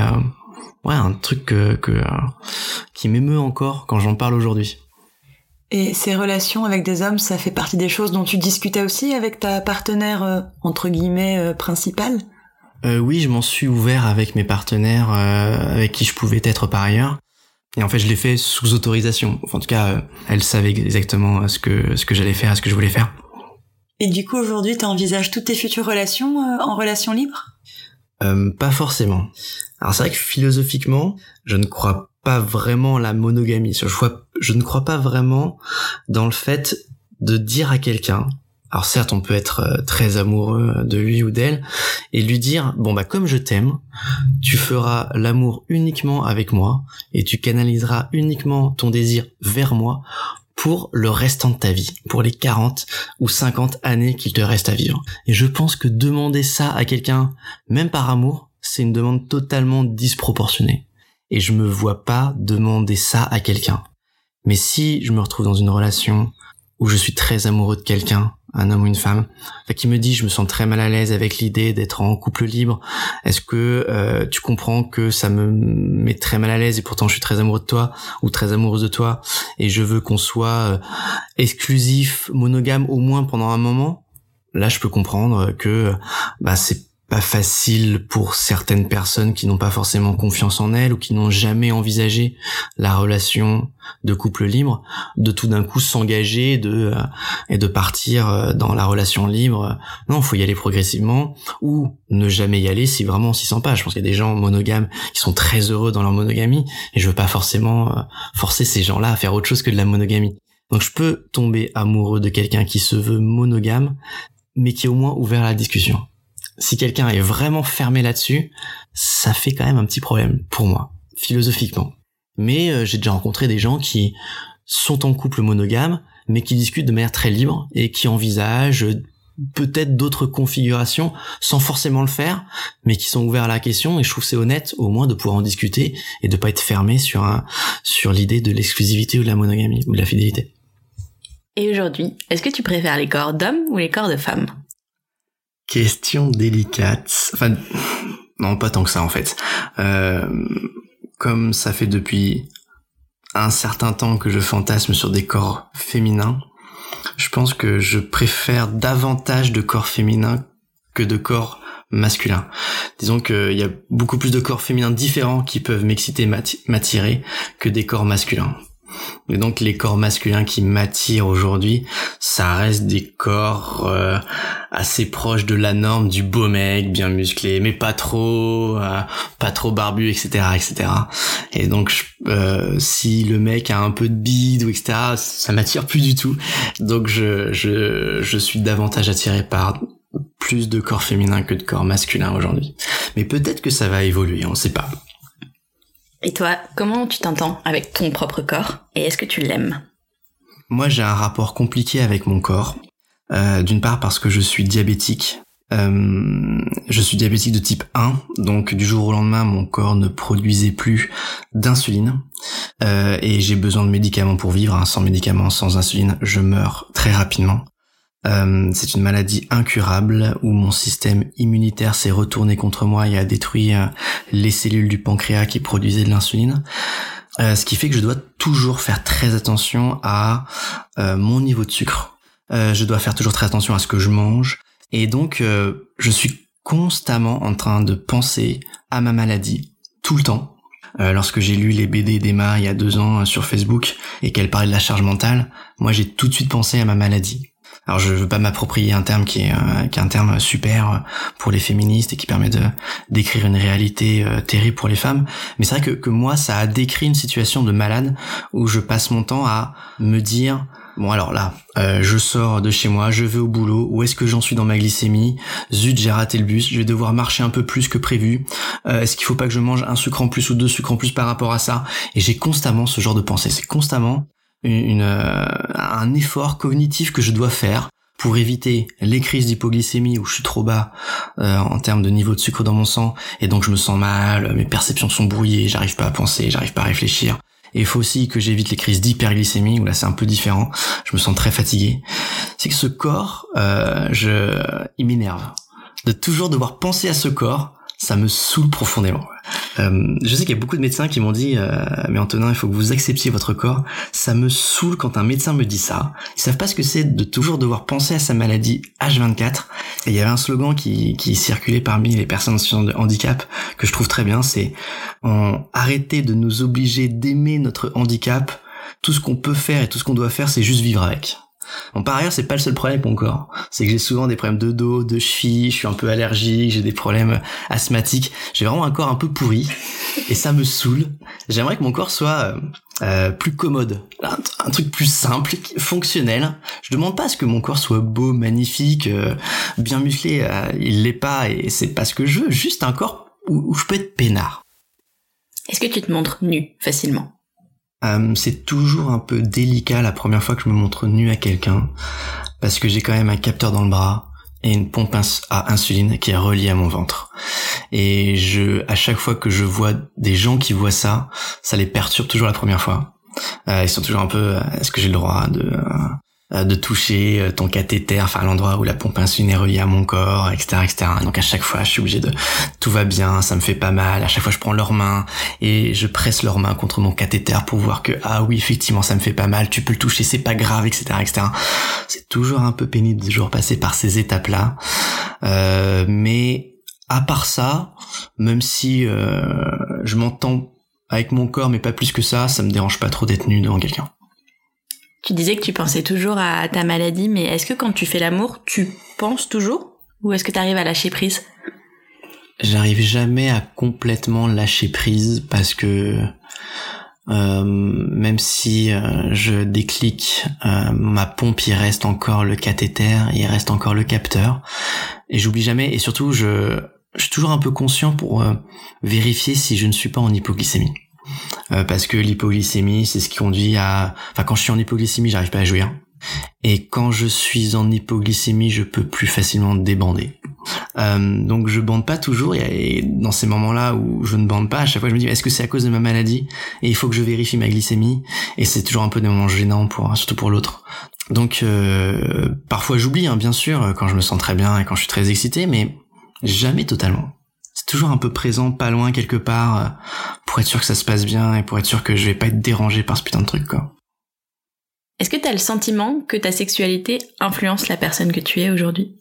ouais un truc que, que qui m'émeut encore quand j'en parle aujourd'hui. Et ces relations avec des hommes, ça fait partie des choses dont tu discutais aussi avec ta partenaire entre guillemets principale? oui, je m'en suis ouvert avec mes partenaires avec qui je pouvais être par ailleurs. Et en fait, je l'ai fait sous autorisation. en tout cas, euh, elle savait exactement ce que ce que j'allais faire, ce que je voulais faire. Et du coup, aujourd'hui, tu envisages toutes tes futures relations euh, en relation libre euh, Pas forcément. Alors c'est vrai que philosophiquement, je ne crois pas vraiment la monogamie. Je, je ne crois pas vraiment dans le fait de dire à quelqu'un alors certes, on peut être euh, très amoureux de lui ou d'elle et lui dire bon bah comme je t'aime, tu feras l'amour uniquement avec moi et tu canaliseras uniquement ton désir vers moi pour le restant de ta vie, pour les 40 ou 50 années qu'il te reste à vivre. Et je pense que demander ça à quelqu'un, même par amour, c'est une demande totalement disproportionnée. Et je me vois pas demander ça à quelqu'un. Mais si je me retrouve dans une relation où je suis très amoureux de quelqu'un un homme ou une femme, qui me dit je me sens très mal à l'aise avec l'idée d'être en couple libre. Est-ce que euh, tu comprends que ça me met très mal à l'aise et pourtant je suis très amoureux de toi ou très amoureuse de toi et je veux qu'on soit euh, exclusif, monogame au moins pendant un moment? Là, je peux comprendre que bah c'est pas facile pour certaines personnes qui n'ont pas forcément confiance en elles ou qui n'ont jamais envisagé la relation de couple libre de tout d'un coup s'engager de euh, et de partir euh, dans la relation libre. Non faut y aller progressivement ou ne jamais y aller si vraiment on s'y sent pas. Je pense qu'il y a des gens monogames qui sont très heureux dans leur monogamie et je veux pas forcément euh, forcer ces gens-là à faire autre chose que de la monogamie. Donc je peux tomber amoureux de quelqu'un qui se veut monogame mais qui est au moins ouvert à la discussion si quelqu'un est vraiment fermé là-dessus, ça fait quand même un petit problème pour moi, philosophiquement. Mais euh, j'ai déjà rencontré des gens qui sont en couple monogame, mais qui discutent de manière très libre et qui envisagent peut-être d'autres configurations sans forcément le faire, mais qui sont ouverts à la question et je trouve c'est honnête au moins de pouvoir en discuter et de pas être fermé sur sur l'idée de l'exclusivité ou de la monogamie ou de la fidélité. Et aujourd'hui, est-ce que tu préfères les corps d'hommes ou les corps de femmes? Question délicate. Enfin, non, pas tant que ça en fait. Euh, comme ça fait depuis un certain temps que je fantasme sur des corps féminins, je pense que je préfère davantage de corps féminins que de corps masculins. Disons qu'il y a beaucoup plus de corps féminins différents qui peuvent m'exciter, m'attirer que des corps masculins. Et donc les corps masculins qui m'attirent aujourd'hui, ça reste des corps euh, assez proches de la norme du beau mec, bien musclé, mais pas trop, euh, pas trop barbu, etc., etc. Et donc euh, si le mec a un peu de bide ou etc., ça m'attire plus du tout. Donc je je je suis davantage attiré par plus de corps féminins que de corps masculins aujourd'hui. Mais peut-être que ça va évoluer, on sait pas. Et toi, comment tu t'entends avec ton propre corps et est-ce que tu l'aimes? Moi, j'ai un rapport compliqué avec mon corps. Euh, d'une part parce que je suis diabétique. Euh, je suis diabétique de type 1, donc du jour au lendemain, mon corps ne produisait plus d'insuline euh, et j'ai besoin de médicaments pour vivre. Hein. Sans médicaments, sans insuline, je meurs très rapidement. Euh, c'est une maladie incurable où mon système immunitaire s'est retourné contre moi et a détruit euh, les cellules du pancréas qui produisaient de l'insuline. Euh, ce qui fait que je dois toujours faire très attention à mon niveau de sucre. je dois faire toujours très attention à ce que je mange. Et donc, je suis constamment en train de penser à ma maladie, tout le temps. lorsque j'ai lu les BD d'Emma il y a deux ans sur Facebook et qu'elle parlait de la charge mentale, moi j'ai tout de suite pensé à ma maladie. Alors je veux pas m'approprier un terme qui est, euh, qui est un terme super pour les féministes et qui permet de décrire une réalité euh, terrible pour les femmes, mais c'est vrai que, que moi ça a décrit une situation de malade où je passe mon temps à me dire Bon alors là, euh, je sors de chez moi, je vais au boulot, où est-ce que j'en suis dans ma glycémie? Zut, j'ai raté le bus, je vais devoir marcher un peu plus que prévu. est-ce qu'il faut pas que je mange un sucre en plus ou deux sucres en plus par rapport à ça? Et j'ai constamment ce genre de pensée, c'est constamment une, euh, un effort cognitif que je dois faire pour éviter les crises d'hypoglycémie où je suis trop bas euh, en termes de niveau de sucre dans mon sang et donc je me sens mal, mes perceptions sont brouillées, j'arrive pas à penser, j'arrive pas à réfléchir. Et il faut aussi que j'évite les crises d'hyperglycémie où là c'est un peu différent, je me sens très fatigué. C'est que ce corps, euh, je, il m'énerve de toujours devoir penser à ce corps ça me saoule profondément. Euh, je sais qu'il y a beaucoup de médecins qui m'ont dit euh, mais Antonin il faut que vous acceptiez votre corps. Ça me saoule quand un médecin me dit ça. Ils savent pas ce que c'est de toujours devoir penser à sa maladie H24. Et il y avait un slogan qui, qui circulait parmi les personnes en handicap que je trouve très bien, c'est arrêtez de nous obliger d'aimer notre handicap. Tout ce qu'on peut faire et tout ce qu'on doit faire, c'est juste vivre avec. Bon, par ailleurs, c'est pas le seul problème avec mon corps. C'est que j'ai souvent des problèmes de dos, de cheville, je suis un peu allergique, j'ai des problèmes asthmatiques. J'ai vraiment un corps un peu pourri (laughs) et ça me saoule. J'aimerais que mon corps soit euh, euh plus commode, un, truc plus simple, fonctionnel. Je demande pas à ce que mon corps soit beau, magnifique, euh, bien musclé. Euh, il l'est pas et c'est pas ce que je veux. Juste un corps où, où je peux être peinard. Est-ce que tu te montres nu facilement? Euh, c'est toujours un peu délicat la première fois que je me montre nu à quelqu'un parce que j'ai quand même un capteur dans le bras et une pompe à insuline qui est reliée à mon ventre. Et je, à chaque fois que je vois des gens qui voient ça, ça les perturbe toujours la première fois. Euh, ils sont toujours un peu, est-ce que j'ai le droit de euh, de toucher euh, ton cathéter, enfin l'endroit où la pompe insuline est reliée à mon corps, etc., etc. Donc à chaque fois, je suis obligé de tout va bien, ça me fait pas mal. À chaque fois, je prends leurs mains et je presse leurs mains contre mon cathéter pour voir que ah oui, effectivement, ça me fait pas mal. Tu peux le toucher, c'est pas grave, etc., etc. C'est toujours un peu pénible de toujours passer par ces étapes-là, euh, mais à part ça, même si je m'entends avec mon corps, mais pas plus que ça, ça me dérange pas trop d'être nu devant quelqu'un. Tu disais que tu pensais toujours à ta maladie, mais est-ce que quand tu fais l'amour, tu penses toujours Ou est-ce que tu arrives à lâcher prise? J'arrive jamais à complètement lâcher prise parce que euh, même si euh, je déclic euh, ma pompe, il reste encore le cathéter, il reste encore le capteur, et j'oublie jamais. Et surtout, je, je suis toujours un peu conscient pour vérifier si je ne suis pas en hypoglycémie. Euh, parce que l'hypoglycémie, c'est ce qui conduit à... Enfin, quand je suis en hypoglycémie, j'arrive pas à jouir. Et quand je suis en hypoglycémie, je peux plus facilement débander. Euh, donc je bande pas toujours et dans ces moments-là où je ne bande pas, à chaque fois je me dis est-ce que c'est à cause de ma maladie? Et il faut que je vérifie ma glycémie et c'est toujours un peu des moments gênants pour surtout pour l'autre. Donc euh, parfois j'oublie hein, bien sûr quand je me sens très bien et quand je suis très excité mais jamais totalement c'est toujours un peu présent, pas loin quelque part, pour être sûr que ça se passe bien et pour être sûr que je vais pas être dérangé par ce putain de truc, quoi. Est-ce que t'as le sentiment que ta sexualité influence la personne que tu es aujourd'hui?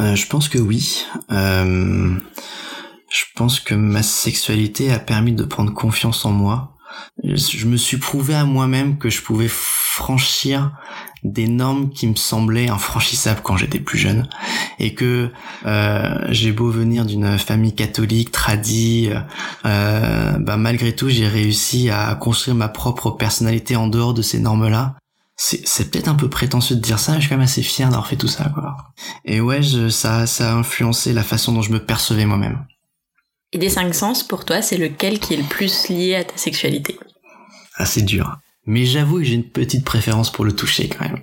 Euh, Je pense que oui. Euh, je pense que ma sexualité a permis de prendre confiance en moi. Je me suis prouvé à moi-même que je pouvais franchir des normes qui me semblaient infranchissables quand j'étais plus jeune et que euh, j'ai beau venir d'une famille catholique tradie euh, bah malgré tout j'ai réussi à construire ma propre personnalité en dehors de ces normes là c'est peut-être un peu prétentieux de dire ça mais je suis quand même assez fier d'avoir fait tout ça quoi. Et ouais je, ça ça a influencé la façon dont je me percevais moi-même. Et des cinq sens pour toi c'est lequel qui est le plus lié à ta sexualité? Assez dur mais j'avoue que j'ai une petite préférence pour le toucher quand même.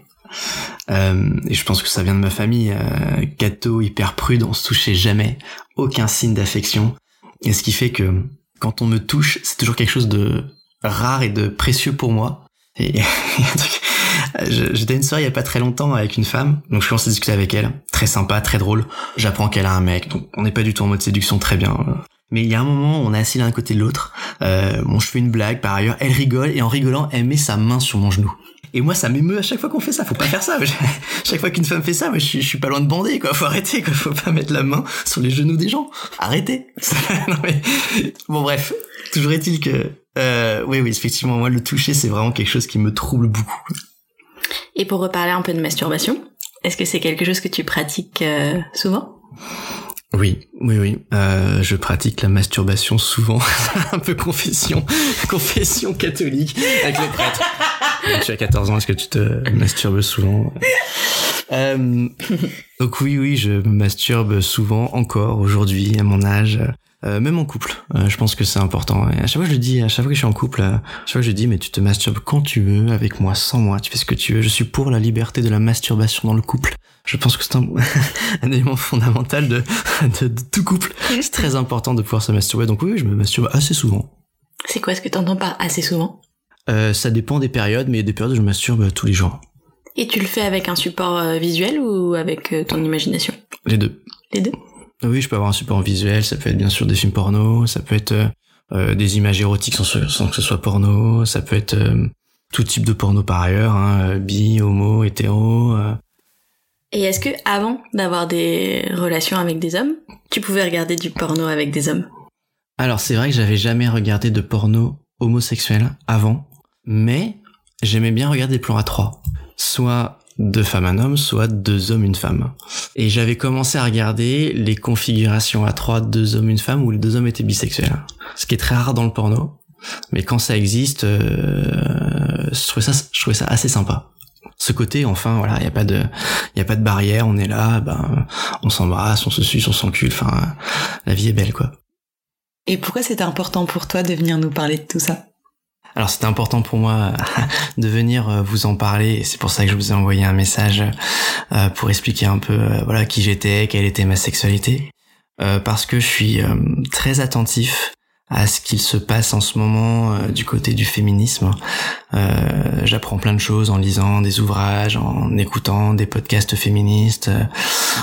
Euh, et je pense que ça vient de ma famille. Euh, Cato, hyper prude, on se touchait jamais. Aucun signe d'affection. Et ce qui fait que quand on me touche, c'est toujours quelque chose de rare et de précieux pour moi. Et (laughs) j'étais une soirée il y a pas très longtemps avec une femme, donc je commence à discuter avec elle. Très sympa, très drôle. J'apprends qu'elle a un mec, donc on n'est pas du tout en mode séduction, très bien. Mais il y a un moment, on est assis l'un côté de l'autre. Euh, bon, je fais une blague par ailleurs. Elle rigole et en rigolant, elle met sa main sur mon genou. Et moi, ça m'émeut à chaque fois qu'on fait ça. Faut pas faire ça. (laughs) chaque fois qu'une femme fait ça, moi, je, suis, suis pas loin de bander, quoi. Faut arrêter, quoi. Faut pas mettre la main sur les genoux des gens. Arrêtez. (laughs) Bon, bref. Toujours est-il que, euh, oui, oui, effectivement, moi, le toucher, c'est vraiment quelque chose qui me trouble beaucoup. Et pour reparler un peu de masturbation, est-ce que c'est quelque chose que tu pratiques euh, souvent? Oui, oui, oui. Euh, je pratique la masturbation souvent. (laughs) un peu confession, (laughs) confession catholique avec le prêtre. tu as 14 ans, est-ce que tu te masturbes souvent? Euh, Donc oui, oui, je masturbe souvent encore aujourd'hui à mon âge. Euh, même en couple, euh, je pense que c'est important. Et à chaque fois je le dis, à chaque fois que je suis en couple, euh, à chaque fois que je dis, mais tu te masturbes quand tu veux, avec moi, sans moi, tu fais ce que tu veux. Je suis pour la liberté de la masturbation dans le couple. Je pense que c'est un, (laughs) un, élément fondamental de, (laughs) de, de tout couple. C'est très important de pouvoir se masturber. Donc oui, je me masturbe assez souvent. C'est quoi ce que t'entends par assez souvent? Euh, Ça dépend des périodes, mais il y a des périodes où je masturbe tous les jours. Et tu le fais avec un support visuel ou avec ton imagination? Les deux. Les deux? Oui, je peux avoir un support visuel, ça peut être bien sûr des films porno, ça peut être euh, des images érotiques sans, sans, que ce soit porno, ça peut être euh, tout type de porno par ailleurs, hein, bi, homo, hétéro. Euh. Et est-ce que avant d'avoir des relations avec des hommes, tu pouvais regarder du porno avec des hommes? Alors c'est vrai que j'avais jamais regardé de porno homosexuel avant, mais j'aimais bien regarder des plans à trois. Soit deux femmes un homme, soit deux hommes une femme. Et j'avais commencé à regarder les configurations à trois, deux hommes une femme, où les deux hommes étaient bisexuels. Ce qui est très rare dans le porno. Mais quand ça existe, euh, je trouvais ça, je trouvais ça assez sympa. Ce côté, enfin, voilà, il y a pas de, il y a pas de barrière, on est là, ben, on s'embrasse, on se suce, on s'encule, enfin, la vie est belle, quoi. Et pourquoi c'était important pour toi de venir nous parler de tout ça? Alors c'était important pour moi (laughs) de venir euh, vous en parler et c'est pour ça que je vous ai envoyé un message euh, pour expliquer un peu euh, voilà qui j'étais, quelle était ma sexualité parce que je suis très attentif à ce qu'il se passe en ce moment euh, du côté du féminisme. Euh, J'apprends plein de choses en lisant des ouvrages, en écoutant des podcasts féministes, euh,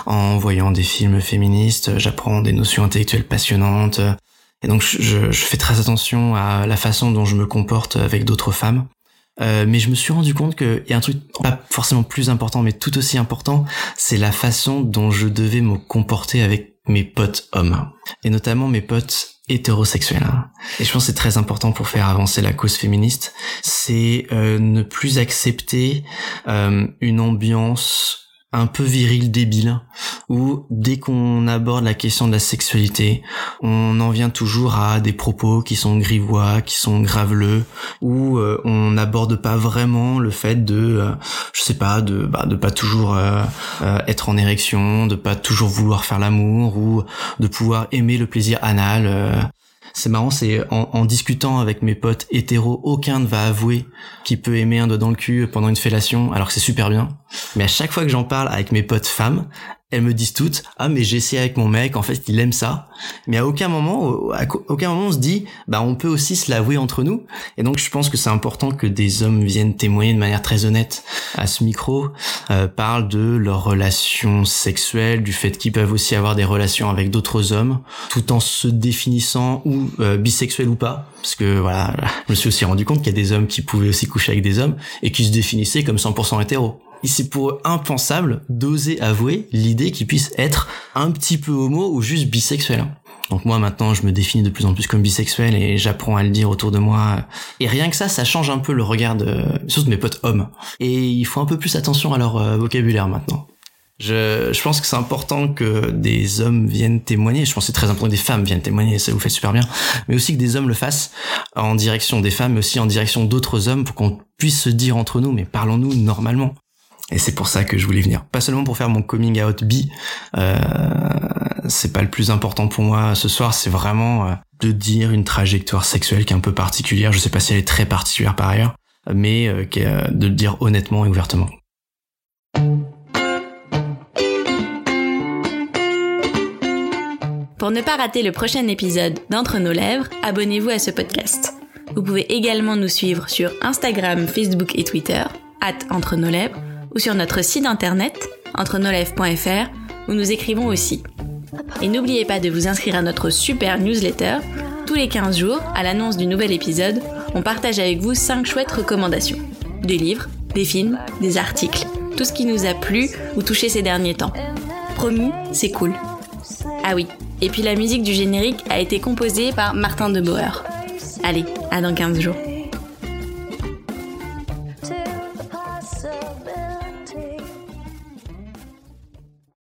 en voyant des films féministes. J'apprends des notions intellectuelles passionnantes. Et donc je, je, fais très attention à la façon dont je me comporte avec d'autres femmes. Euh, mais je me suis rendu compte qu'il y a un truc pas forcément plus important, mais tout aussi important, c'est la façon dont je devais me comporter avec mes potes hommes, et notamment mes potes hétérosexuels. Et je pense que c'est très important pour faire avancer la cause féministe, c'est euh, ne plus accepter euh, une ambiance un peu viril débile où dès qu'on aborde la question de la sexualité, on en vient toujours à des propos qui sont grivois, qui sont graveleux, où euh, on n'aborde pas vraiment le fait de, euh, je sais pas, de bah, pas toujours euh, être en érection, de pas toujours vouloir faire l'amour ou de pouvoir aimer le plaisir anal. C'est marrant, c'est en, discutant avec mes potes hétéros, aucun ne va avouer qu'il peut aimer un doigt dans le cul pendant une fellation, alors que c'est super bien. Mais à chaque fois que j'en parle avec mes potes femmes, elles me disent toutes ah mais j'ai essayé avec mon mec en fait il aime ça mais à aucun moment à aucun moment on se dit bah on peut aussi se l'avouer entre nous. Et donc je pense que c'est important que des hommes viennent témoigner de manière très honnête à ce micro euh, parlent de leurs relations sexuelles du fait qu'ils peuvent aussi avoir des relations avec d'autres hommes tout en se définissant ou euh, bisexuels ou pas. Parce que voilà (laughs) je me suis aussi rendu compte qu'il y a des hommes qui pouvaient aussi coucher avec des hommes et qui se définissaient comme 100% hétéros c'est pour eux impensable d'oser avouer l'idée qu'ils puissent être un petit peu homo ou juste bisexuel. Donc moi maintenant je me définis de plus en plus comme bisexuel et j'apprends à le dire autour de moi. Et rien que ça, ça change un peu le regard de, surtout de mes potes hommes. Et il faut un peu plus attention à leur euh, vocabulaire maintenant. Je, je, pense que c'est important que des hommes viennent témoigner. Je pense que c'est très important que des femmes viennent témoigner, ça vous fait super bien. Mais aussi que des hommes le fassent en direction des femmes, mais aussi en direction d'autres hommes pour qu'on puisse se dire entre nous, mais parlons-nous normalement. Et c'est pour ça que je voulais venir. Pas seulement pour faire mon coming out bi, euh, c'est pas le plus important pour moi ce soir, c'est vraiment euh, de dire une trajectoire sexuelle qui est un peu particulière. Je sais pas si elle est très particulière par ailleurs, mais euh, de le dire honnêtement et ouvertement. Pour ne pas rater le prochain épisode d'Entre nos lèvres, abonnez-vous à ce podcast. Vous pouvez également nous suivre sur Instagram, Facebook et Twitter, at Entre nos lèvres, ou sur notre site internet entrenolèvres.fr où nous écrivons aussi. Et n'oubliez pas de vous inscrire à notre super newsletter. Tous les 15 jours, à l'annonce du nouvel épisode, on partage avec vous 5 chouettes recommandations. Des livres, des films, des articles, tout ce qui nous a plu ou touché ces derniers temps. Promis, c'est cool. Ah oui, et puis la musique du générique a été composée par Martin de Allez, à dans 15 jours.